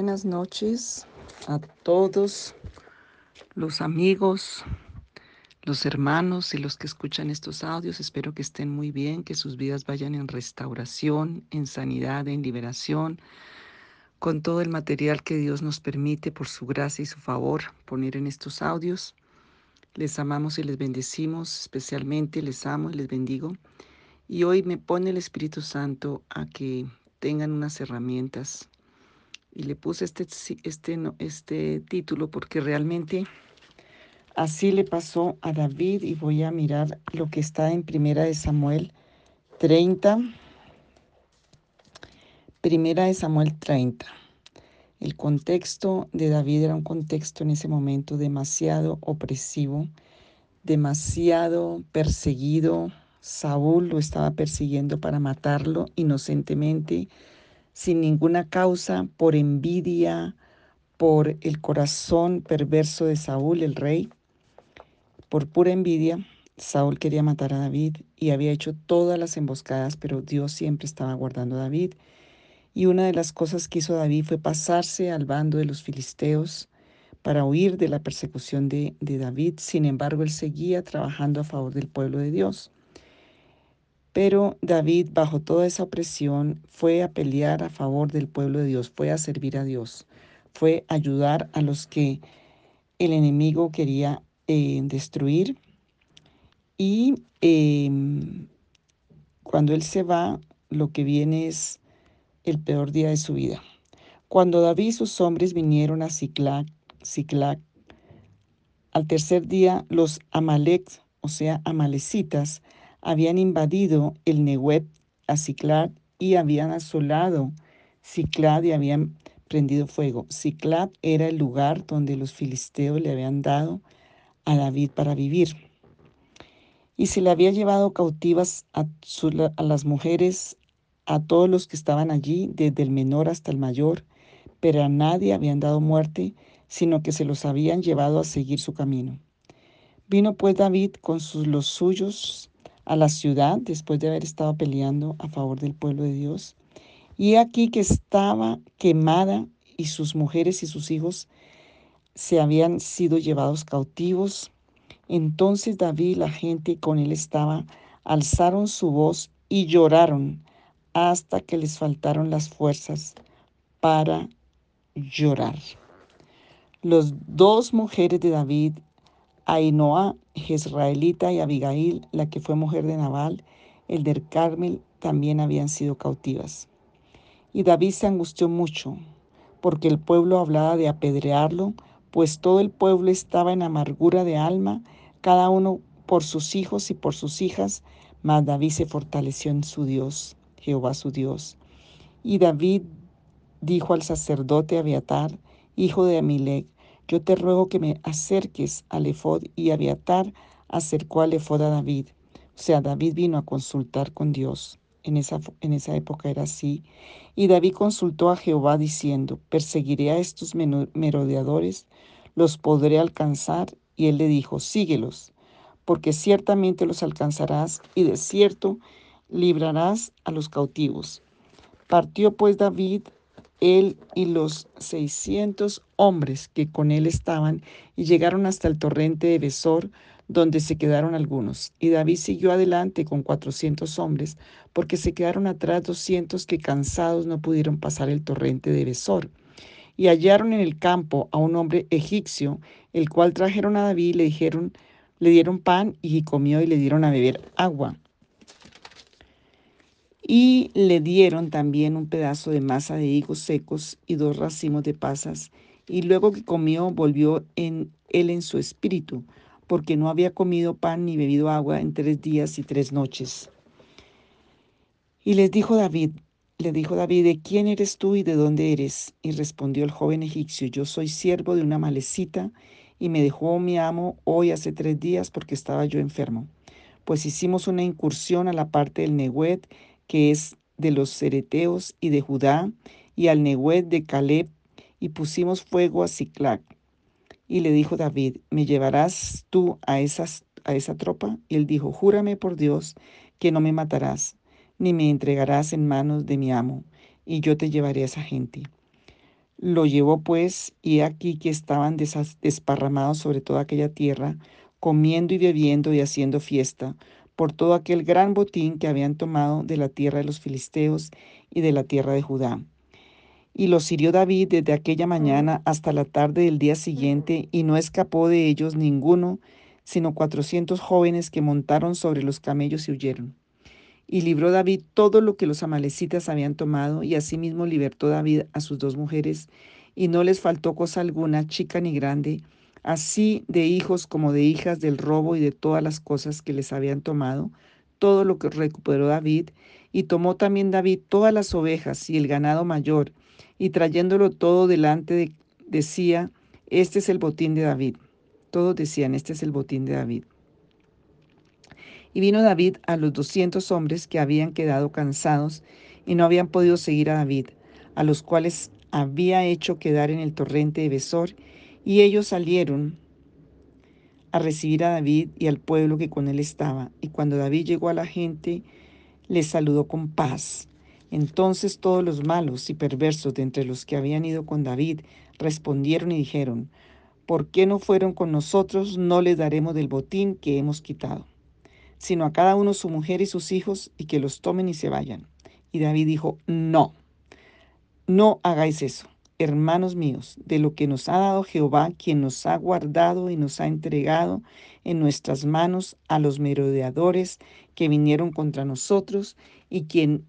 Buenas noches a todos los amigos, los hermanos y los que escuchan estos audios. Espero que estén muy bien, que sus vidas vayan en restauración, en sanidad, en liberación, con todo el material que Dios nos permite por su gracia y su favor poner en estos audios. Les amamos y les bendecimos, especialmente les amo y les bendigo. Y hoy me pone el Espíritu Santo a que tengan unas herramientas y le puse este, este, este título porque realmente así le pasó a David y voy a mirar lo que está en Primera de Samuel 30. Primera de Samuel 30. El contexto de David era un contexto en ese momento demasiado opresivo, demasiado perseguido. Saúl lo estaba persiguiendo para matarlo inocentemente sin ninguna causa, por envidia, por el corazón perverso de Saúl, el rey. Por pura envidia, Saúl quería matar a David y había hecho todas las emboscadas, pero Dios siempre estaba guardando a David. Y una de las cosas que hizo David fue pasarse al bando de los filisteos para huir de la persecución de, David. Sin embargo, él seguía trabajando a favor del pueblo de Dios. Pero David, bajo toda esa opresión, fue a pelear a favor del pueblo de Dios, fue a servir a Dios, fue a ayudar a los que el enemigo quería eh, destruir. Y em, cuando él se va, lo que viene es el peor día de su vida. Cuando David y sus hombres vinieron a Ciclac, al tercer día los Amalek, o sea, amalecitas, habían invadido el Nehuet a Ciclad y habían asolado Ciclad y habían prendido fuego. Ciclad era el lugar donde los filisteos le habían dado a David para vivir. Y se le había llevado cautivas a, a las mujeres, a todos los que estaban allí, desde el menor hasta el mayor, pero a nadie habían dado muerte, sino que se los habían llevado a seguir su camino. Vino pues David con sus, los suyos a la ciudad después de haber estado peleando a favor del pueblo de Dios. Y aquí que estaba quemada y sus mujeres y sus hijos se habían sido llevados cautivos. Entonces David y la gente con él estaba, alzaron su voz y lloraron hasta que les faltaron las fuerzas para llorar. Los dos mujeres de David Ainoa, Jezraelita y Abigail, la que fue mujer de Nabal, el del Carmel, también habían sido cautivas. Y David se angustió mucho, porque el pueblo hablaba de apedrearlo, pues todo el pueblo estaba en amargura de alma, cada uno por sus hijos y por sus hijas, mas David se fortaleció en su Dios, Jehová su Dios. Y David dijo al sacerdote Abiatar, hijo de Amilec, yo te ruego que me acerques al efod y Abiatar acercó al efod a David. O sea, David vino a consultar con Dios. En esa, en esa época era así. Y David consultó a Jehová diciendo, perseguiré a estos merodeadores, los podré alcanzar. Y él le dijo, síguelos, porque ciertamente los alcanzarás y de cierto librarás a los cautivos. Partió pues David él y los seiscientos hombres que con él estaban, y llegaron hasta el torrente de Besor, donde se quedaron algunos. Y David siguió adelante con cuatrocientos hombres, porque se quedaron atrás doscientos que cansados no pudieron pasar el torrente de Besor. Y hallaron en el campo a un hombre egipcio, el cual trajeron a David y le dijeron, le dieron pan y comió y le dieron a beber agua. Y le dieron también un pedazo de masa de higos secos y dos racimos de pasas. Y luego que comió, volvió en él en su espíritu, porque no había comido pan ni bebido agua en tres días y tres noches. Y les dijo David, le dijo David, ¿de quién eres tú y de dónde eres? Y respondió el joven egipcio, yo soy siervo de una malecita, y me dejó mi amo hoy hace tres días porque estaba yo enfermo. Pues hicimos una incursión a la parte del Nehuet que es de los Cereteos y de Judá, y al Nehuet de Caleb, y pusimos fuego a Ciclac. Y le dijo David, ¿me llevarás tú a, a esa tropa? Y él dijo, júrame por Dios que no me matarás, ni me entregarás en manos de mi amo, y yo te llevaré a esa gente. Lo llevó pues, y aquí que estaban desparramados sobre toda aquella tierra, comiendo y bebiendo y haciendo fiesta, por todo aquel gran botín que habían tomado de la tierra de los filisteos y de la tierra de Judá. Y los hirió David desde aquella mañana hasta la tarde del día siguiente, y no escapó de ellos ninguno, sino cuatrocientos jóvenes que montaron sobre los camellos y huyeron. Y libró David todo lo que los amalecitas habían tomado, y asimismo libertó David a sus dos mujeres, y no les faltó cosa alguna, chica ni grande, así de hijos como de hijas del robo y de todas las cosas que les habían tomado, todo lo que recuperó David, y tomó también David todas las ovejas y el ganado mayor, y trayéndolo todo delante decía, este es el botín de David. Todos decían, este es el botín de David. Y vino David a los doscientos hombres que habían quedado cansados y no habían podido seguir a David, a los cuales había hecho quedar en el torrente de Besor, y ellos salieron a recibir a David y al pueblo que con él estaba. Y cuando David llegó a la gente, les saludó con paz. Entonces todos los malos y perversos de entre los que habían ido con David respondieron y dijeron, ¿por qué no fueron con nosotros? No les daremos del botín que hemos quitado sino a cada uno su mujer y sus hijos, y que los tomen y se vayan. Y David dijo, no, no hagáis eso, hermanos míos, de lo que nos ha dado Jehová, quien nos ha guardado y nos ha entregado en nuestras manos a los merodeadores que vinieron contra nosotros, y quien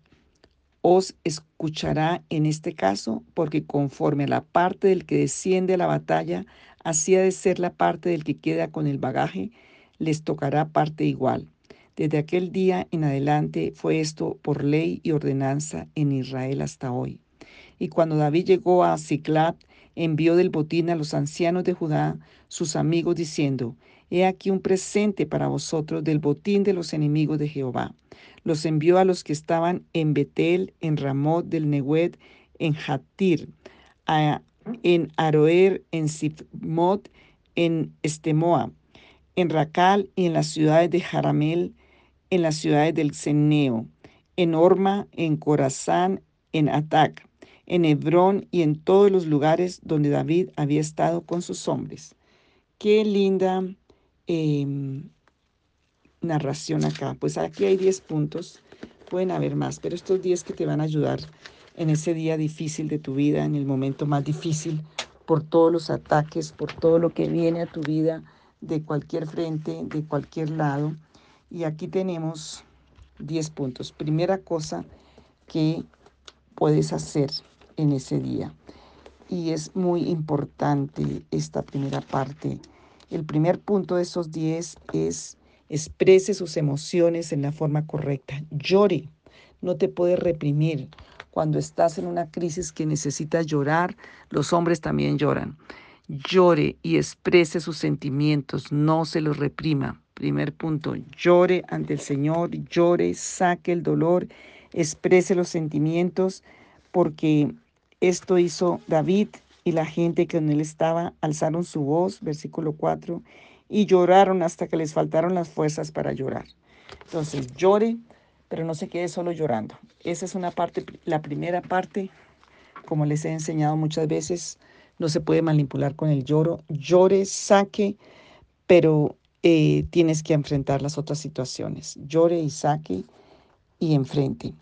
os escuchará en este caso, porque conforme a la parte del que desciende a la batalla, así ha de ser la parte del que queda con el bagaje, les tocará parte igual. Desde aquel día en adelante fue esto por ley y ordenanza en Israel hasta hoy. Y cuando David llegó a Ciclat, envió del botín a los ancianos de Judá, sus amigos, diciendo, He aquí un presente para vosotros del botín de los enemigos de Jehová. Los envió a los que estaban en Betel, en Ramot del Nehued, en Hatir, en Aroer, en Sifmot, en Estemoa, en Racal y en las ciudades de Jaramel, en las ciudades del Ceneo, en Orma, en Corazán, en Atac, en Hebrón y en todos los lugares donde David había estado con sus hombres. Qué linda em, narración acá. Pues aquí hay 10 puntos, pueden haber más, pero estos 10 que te van a ayudar en ese día difícil de tu vida, en el momento más difícil, por todos los ataques, por todo lo que viene a tu vida de cualquier frente, de cualquier lado. Y aquí tenemos 10 puntos. Primera cosa que puedes hacer en ese día. Y es muy importante esta primera parte. El primer punto de esos 10 es exprese sus emociones en la forma correcta. Llore, no te puedes reprimir. Cuando estás en una crisis que necesitas llorar, los hombres también lloran. Llore y exprese sus sentimientos, no se los reprima. Primer punto, llore ante el Señor, llore, saque el dolor, exprese los sentimientos, porque esto hizo David y la gente que en él estaba, alzaron su voz, versículo 4, y lloraron hasta que les faltaron las fuerzas para llorar. Entonces, llore, pero no se quede solo llorando. Esa es una parte, la primera parte, como les he enseñado muchas veces, no se puede manipular con el lloro. Llore, saque, pero eh, tienes que enfrentar las otras situaciones. Llore y saque y enfrente.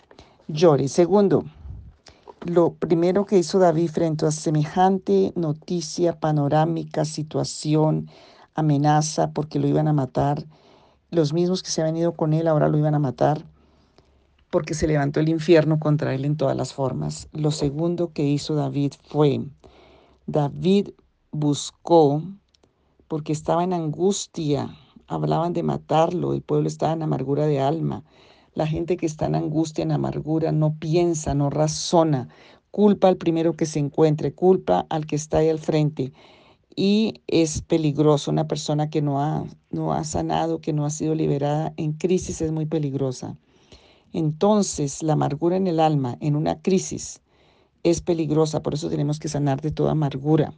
Llore. Segundo, lo primero que hizo David frente a semejante noticia, panorámica, situación, amenaza, porque lo iban a matar, los mismos que se habían ido con él ahora lo iban a matar, porque se levantó el infierno contra él en todas las formas. Lo segundo que hizo David fue, David buscó porque estaba en angustia, hablaban de matarlo, el pueblo estaba en amargura de alma. La gente que está en angustia, en amargura, no piensa, no razona, culpa al primero que se encuentre, culpa al que está ahí al frente. Y es peligroso, una persona que no ha, no ha sanado, que no ha sido liberada en crisis es muy peligrosa. Entonces, la amargura en el alma, en una crisis, es peligrosa, por eso tenemos que sanar de toda amargura.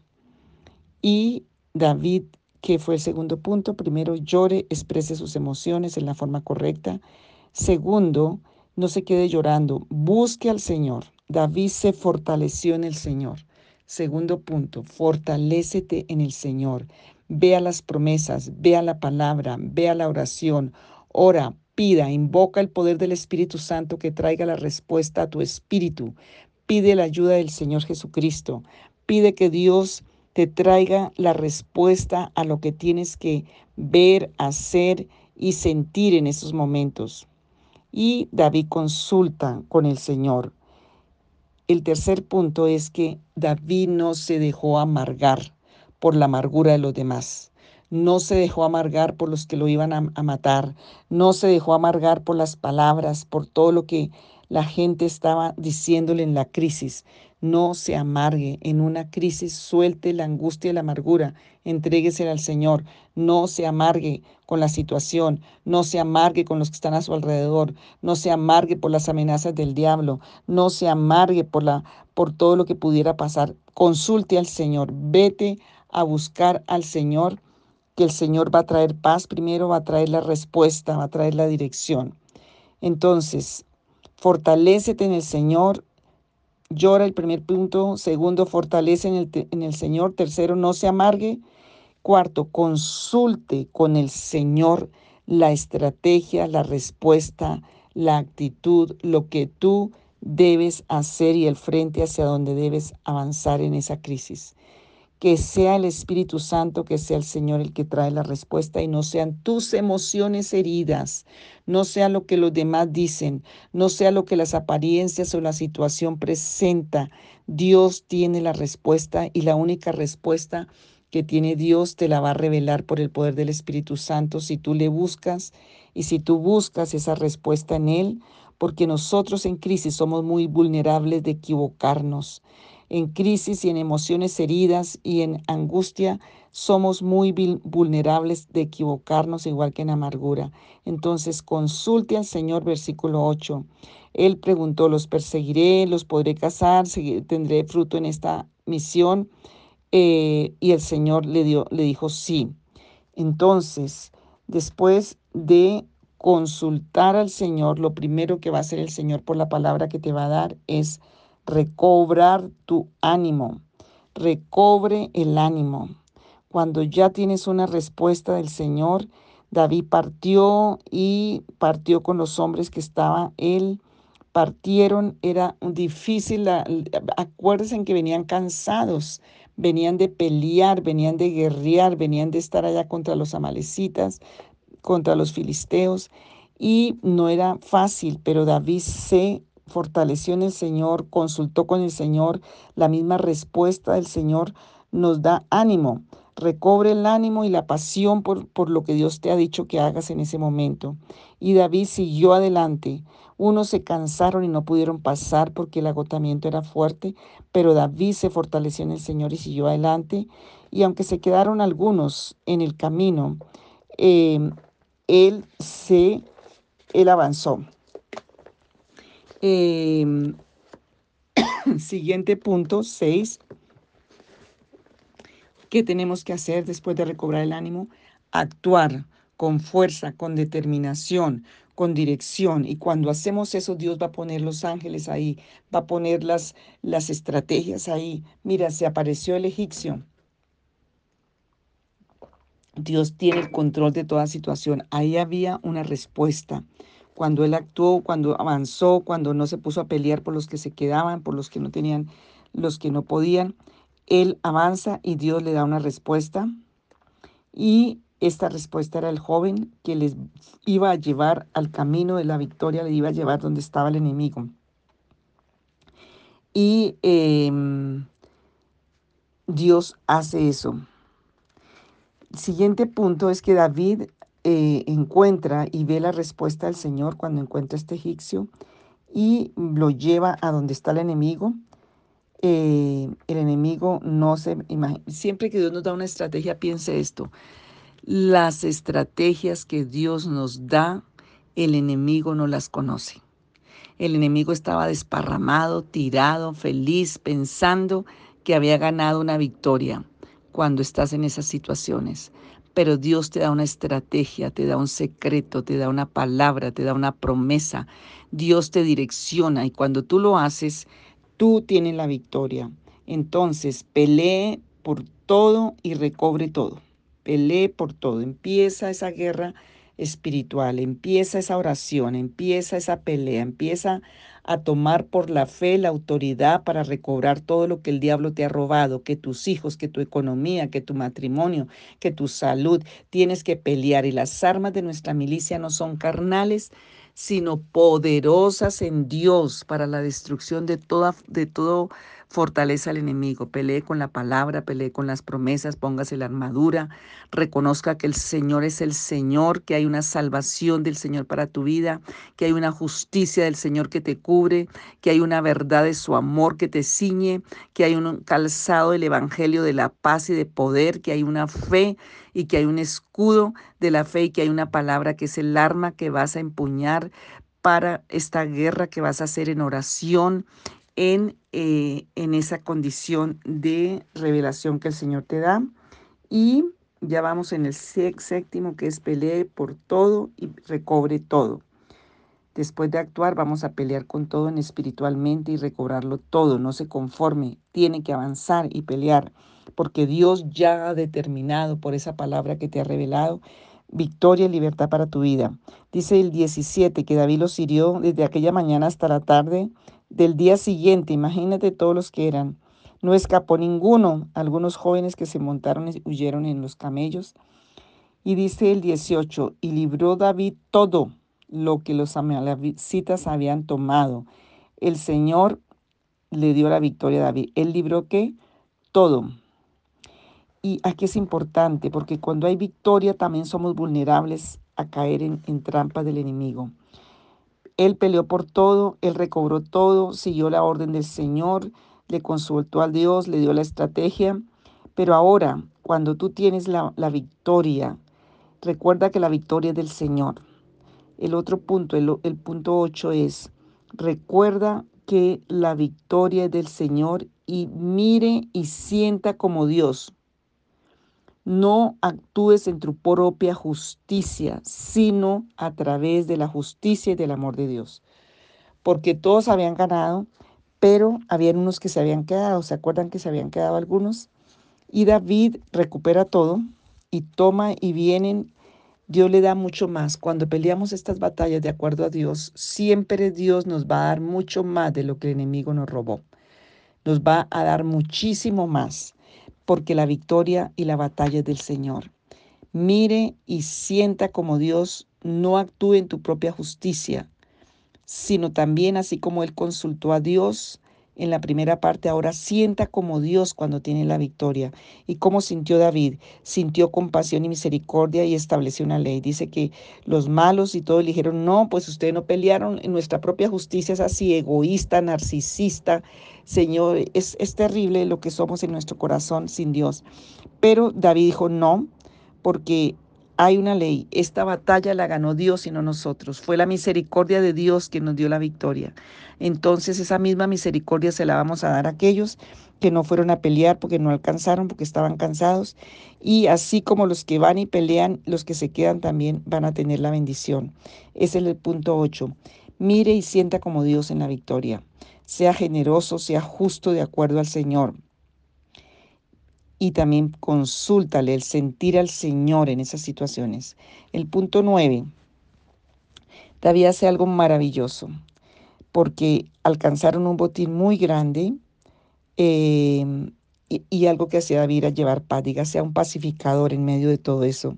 Y David que fue el segundo punto. Primero, llore, exprese sus emociones en la forma correcta. Segundo, no se quede llorando, busque al Señor. David se fortaleció en el Señor. Segundo punto, fortalécete en el Señor. Vea las promesas, vea la palabra, vea la oración, ora, pida, invoca el poder del Espíritu Santo que traiga la respuesta a tu espíritu. Pide la ayuda del Señor Jesucristo. Pide que Dios te traiga la respuesta a lo que tienes que ver, hacer y sentir en esos momentos. Y David consulta con el Señor. El tercer punto es que David no se dejó amargar por la amargura de los demás. No se dejó amargar por los que lo iban a, matar. No se dejó amargar por las palabras, por todo lo que la gente estaba diciéndole en la crisis. No se amargue en una crisis, suelte la angustia y la amargura, entréguesela al Señor. No se amargue con la situación, no se amargue con los que están a su alrededor, no se amargue por las amenazas del diablo, no se amargue por la por todo lo que pudiera pasar. Consulte al Señor, vete a buscar al Señor, que el Señor va a traer paz primero, va a traer la respuesta, va a traer la dirección. Entonces, fortalécete en el Señor, llora el primer punto, segundo, fortalece en el, en el Señor, tercero, no se amargue, cuarto, consulte con el Señor la estrategia, la respuesta, la actitud, lo que tú debes hacer y el frente hacia donde debes avanzar en esa crisis que sea el Espíritu Santo, que sea el Señor el que trae la respuesta y no sean tus emociones heridas, no sea lo que los demás dicen, no sea lo que las apariencias o la situación presenta. Dios tiene la respuesta y la única respuesta que tiene Dios te la va a revelar por el poder del Espíritu Santo si tú le buscas y si tú buscas esa respuesta en Él, porque nosotros en crisis somos muy vulnerables de equivocarnos en crisis y en emociones heridas y en angustia, somos muy vulnerables de equivocarnos igual que en amargura. Entonces consulte al Señor, versículo 8. Él preguntó, ¿los perseguiré? ¿Los podré casar? ¿Tendré fruto en esta misión? Eh, y el Señor le, dio, le dijo, sí. Entonces, después de consultar al Señor, lo primero que va a hacer el Señor por la palabra que te va a dar es recobrar tu ánimo. Recobre el ánimo. Cuando ya tienes una respuesta del Señor, David partió y partió con los hombres que estaban él. Partieron, era difícil, acuérdense que venían cansados, venían de pelear, venían de guerrear, venían de estar allá contra los amalecitas, contra los filisteos, y no era fácil, pero David se fortaleció en el Señor, consultó con el Señor, la misma respuesta del Señor nos da ánimo. Recobre el ánimo y la pasión por, por, lo que Dios te ha dicho que hagas en ese momento. Y David siguió adelante. Unos se cansaron y no pudieron pasar porque el agotamiento era fuerte, pero David se fortaleció en el Señor y siguió adelante. Y aunque se quedaron algunos en el camino, eh, él se, él avanzó. Em, siguiente punto, 6. ¿Qué tenemos que hacer después de recobrar el ánimo? Actuar con fuerza, con determinación, con dirección. Y cuando hacemos eso, Dios va a poner los ángeles ahí, va a poner las, las estrategias ahí. Mira, se apareció el egipcio. Dios tiene el control de toda situación. Ahí había una respuesta cuando él actuó, cuando avanzó, cuando no se puso a pelear por los que se quedaban, por los que no tenían, los que no podían. Él avanza y Dios le da una respuesta. Y esta respuesta era el joven que les iba a llevar al camino de la victoria, le iba a llevar donde estaba el enemigo. Y em, Dios hace eso. El siguiente punto es que David eh, encuentra y ve la respuesta del Señor cuando encuentra este egipcio y lo lleva a donde está el enemigo. Eh, el enemigo no se imagina. Siempre que Dios nos da una estrategia, piense esto. Las estrategias que Dios nos da, el enemigo no las conoce. El enemigo estaba desparramado, tirado, feliz, pensando que había ganado una victoria cuando estás en esas situaciones pero Dios te da una estrategia, te da un secreto, te da una palabra, te da una promesa. Dios te direcciona y cuando tú lo haces, tú tienes la victoria. Entonces, pelee por todo y recobre todo. Pelee por todo. Empieza esa guerra espiritual, empieza esa oración, empieza esa pelea, empieza a tomar por la fe la autoridad para recobrar todo lo que el diablo te ha robado, que tus hijos, que tu economía, que tu matrimonio, que tu salud, tienes que pelear. Y las armas de nuestra milicia no son carnales, sino poderosas en Dios para la destrucción de toda, de todo fortaleza al enemigo, pelee con la palabra, pelee con las promesas, póngase la armadura, reconozca que el Señor es el Señor, que hay una salvación del Señor para tu vida, que hay una justicia del Señor que te cubre, que hay una verdad de su amor que te ciñe, que hay un calzado del Evangelio de la paz y de poder, que hay una fe y que hay un escudo de la fe y que hay una palabra que es el arma que vas a empuñar para esta guerra que vas a hacer en oración en, eh, en esa condición de revelación que el Señor te da. Y ya vamos en el séptimo, que es pelee por todo y recobre todo. Después de actuar, vamos a pelear con todo en espiritualmente y recobrarlo todo. No se conforme, tiene que avanzar y pelear, porque Dios ya ha determinado por esa palabra que te ha revelado victoria y libertad para tu vida. Dice el 17 que David los hirió desde aquella mañana hasta la tarde del día siguiente, imagínate todos los que eran. No escapó ninguno, algunos jóvenes que se montaron y huyeron en los camellos. Y dice el 18, y libró David todo lo que los amalecitas habían tomado. El Señor le dio la victoria a David. Él libró qué? Todo. Y aquí es importante porque cuando hay victoria también somos vulnerables a caer en, en trampas del enemigo. Él peleó por todo, él recobró todo, siguió la orden del Señor, le consultó a Dios, le dio la estrategia. Pero ahora, cuando tú tienes la, victoria, recuerda que la victoria es del Señor. El otro punto, el, el punto 8 es, recuerda que la victoria es del Señor y mire y sienta como Dios. No actúes en tu propia justicia, sino a través de la justicia y del amor de Dios. Porque todos habían ganado, pero habían unos que se habían quedado. ¿Se acuerdan que se habían quedado algunos? Y David recupera todo y toma y vienen. Dios le da mucho más. Cuando peleamos estas batallas de acuerdo a Dios, siempre Dios nos va a dar mucho más de lo que el enemigo nos robó. Nos va a dar muchísimo más porque la victoria y la batalla es del Señor. Mire y sienta como Dios no actúe en tu propia justicia, sino también así como Él consultó a Dios en la primera parte, ahora sienta como Dios cuando tiene la victoria. ¿Y cómo sintió David? Sintió compasión y misericordia y estableció una ley. Dice que los malos y todos dijeron, no, pues ustedes no pelearon, nuestra propia justicia es así, egoísta, narcisista. Señor, es, es terrible lo que somos en nuestro corazón sin Dios. Pero David dijo, no, porque hay una ley. Esta batalla la ganó Dios y no nosotros. Fue la misericordia de Dios que nos dio la victoria. Entonces esa misma misericordia se la vamos a dar a aquellos que no fueron a pelear porque no alcanzaron, porque estaban cansados. Y así como los que van y pelean, los que se quedan también van a tener la bendición. Ese es el punto 8. Mire y sienta como Dios en la victoria. Sea generoso, sea justo de acuerdo al Señor y también consúltale el sentir al Señor en esas situaciones. El punto nueve, David hace algo maravilloso porque alcanzaron un botín muy grande eh, y, algo que hacía David era llevar paz, sea un pacificador en medio de todo eso.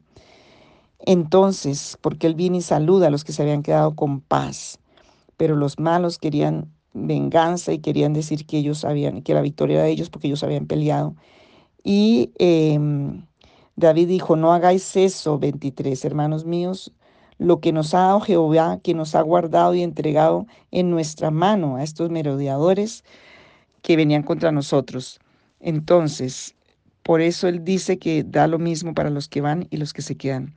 Entonces, porque él viene y saluda a los que se habían quedado con paz, pero los malos querían venganza y querían decir que ellos habían, que la victoria era de ellos porque ellos habían peleado y em, David dijo, no hagáis eso, 23, hermanos míos, lo que nos ha dado Jehová, que nos ha guardado y entregado en nuestra mano a estos merodeadores que venían contra nosotros. Entonces, por eso él dice que da lo mismo para los que van y los que se quedan.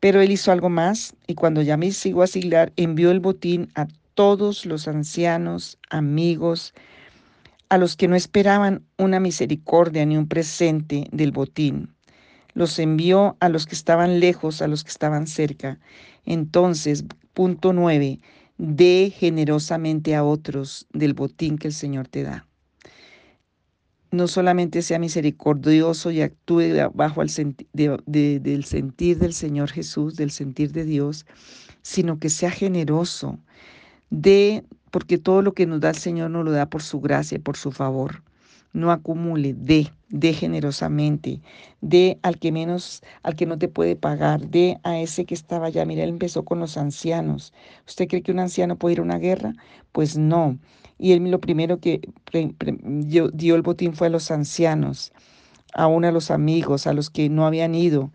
Pero él hizo algo más y cuando ya me sigo a siglar, envió el botín a todos los ancianos, amigos, a los que no esperaban una misericordia ni un presente del botín. Los envió a los que estaban lejos, a los que estaban cerca. Entonces, punto nueve, dé generosamente a otros del botín que el Señor te da. no solamente sea misericordioso y actúe bajo el del sentir del Señor Jesús, del sentir de Dios, sino que sea generoso, de, porque todo lo que nos da el Señor nos lo da por su gracia, por su favor. No acumule, dé, dé generosamente, dé al que menos, al que no te puede pagar, dé a ese que estaba allá. Mira, él empezó con los ancianos. ¿Usted cree que un anciano puede ir a una guerra? Pues no. Y él lo primero que dio el botín fue a los ancianos, aún a los amigos, a los que no habían ido.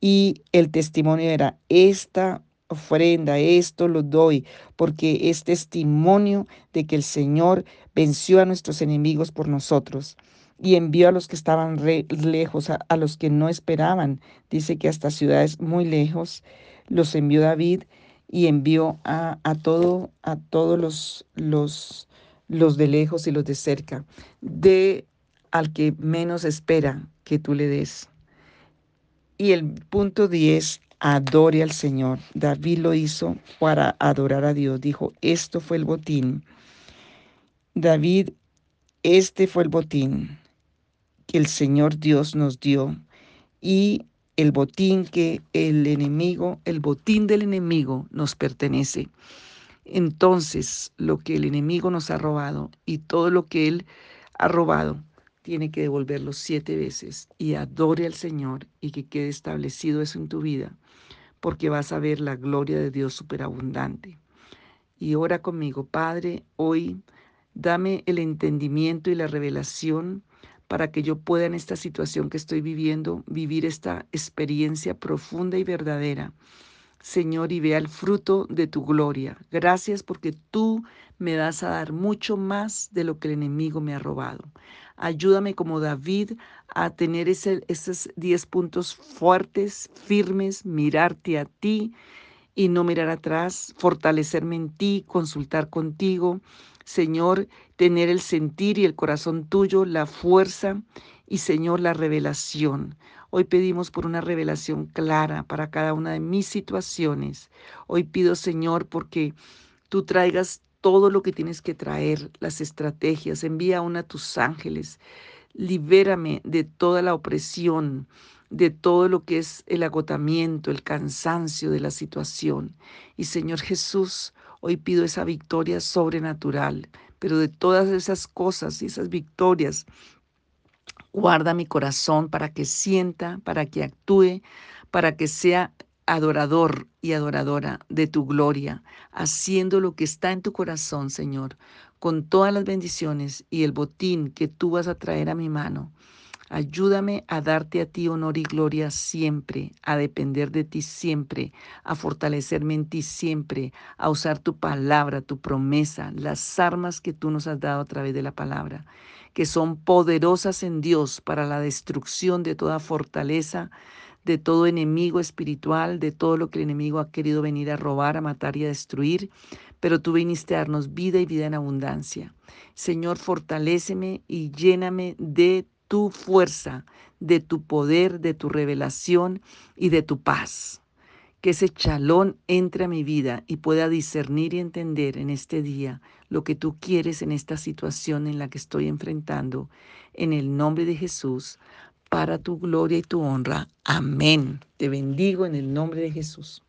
Y el testimonio era, esta ofrenda, esto lo doy, porque es testimonio de que el Señor venció a nuestros enemigos por nosotros y envió a los que estaban lejos, a, a, los que no esperaban. Dice que hasta ciudades muy lejos los envió David y envió a, a, todo, a todos los, los los de lejos y los de cerca. De al que menos espera que tú le des. Y el punto 10, adore al Señor. David lo hizo para adorar a Dios. Dijo, esto fue el botín. David, este fue el botín que el Señor Dios nos dio. Y el botín que el enemigo, el botín del enemigo nos pertenece entonces lo que el enemigo nos ha robado y todo lo que él ha robado, tiene que devolverlo siete veces y adore al Señor y que quede establecido eso en tu vida, porque vas a ver la gloria de Dios superabundante. Y ora conmigo, Padre, hoy dame el entendimiento y la revelación para que yo pueda en esta situación que estoy viviendo vivir esta experiencia profunda y verdadera Señor, y vea el fruto de tu gloria. Gracias porque tú me das a dar mucho más de lo que el enemigo me ha robado. Ayúdame como David a tener esos diez puntos fuertes, firmes, mirarte a ti y no mirar atrás, fortalecerme en ti, consultar contigo. Señor, tener el sentir y el corazón tuyo, la fuerza y Señor, la revelación. Hoy pedimos por una revelación clara para cada una de mis situaciones. Hoy pido, Señor, porque tú traigas todo lo que tienes que traer, las estrategias. Envía a a tus ángeles. Libérame de toda la opresión, de todo lo que es el agotamiento, el cansancio de la situación. Y Señor Jesús, hoy pido esa victoria sobrenatural, pero de todas esas cosas y esas victorias Guarda mi corazón para que sienta, para que actúe, para que sea adorador y adoradora de tu gloria, haciendo lo que está en tu corazón, Señor, con todas las bendiciones y el botín que tú vas a traer a mi mano. Ayúdame a darte a ti honor y gloria siempre, a depender de ti siempre, a fortalecerme en ti siempre, a usar tu palabra, tu promesa, las armas que tú nos has dado a través de la palabra que son poderosas en Dios para la destrucción de toda fortaleza, de todo enemigo espiritual, de todo lo que el enemigo ha querido venir a robar, a matar y a destruir, pero tú viniste a darnos vida y vida en abundancia. Señor, fortaléceme y lléname de tu fuerza, de tu poder, de tu revelación y de tu paz que ese chalón entre a mi vida y pueda discernir y entender en este día lo que tú quieres en esta situación en la que estoy enfrentando. En el nombre de Jesús, para tu gloria y tu honra. Amén. Te bendigo en el nombre de Jesús.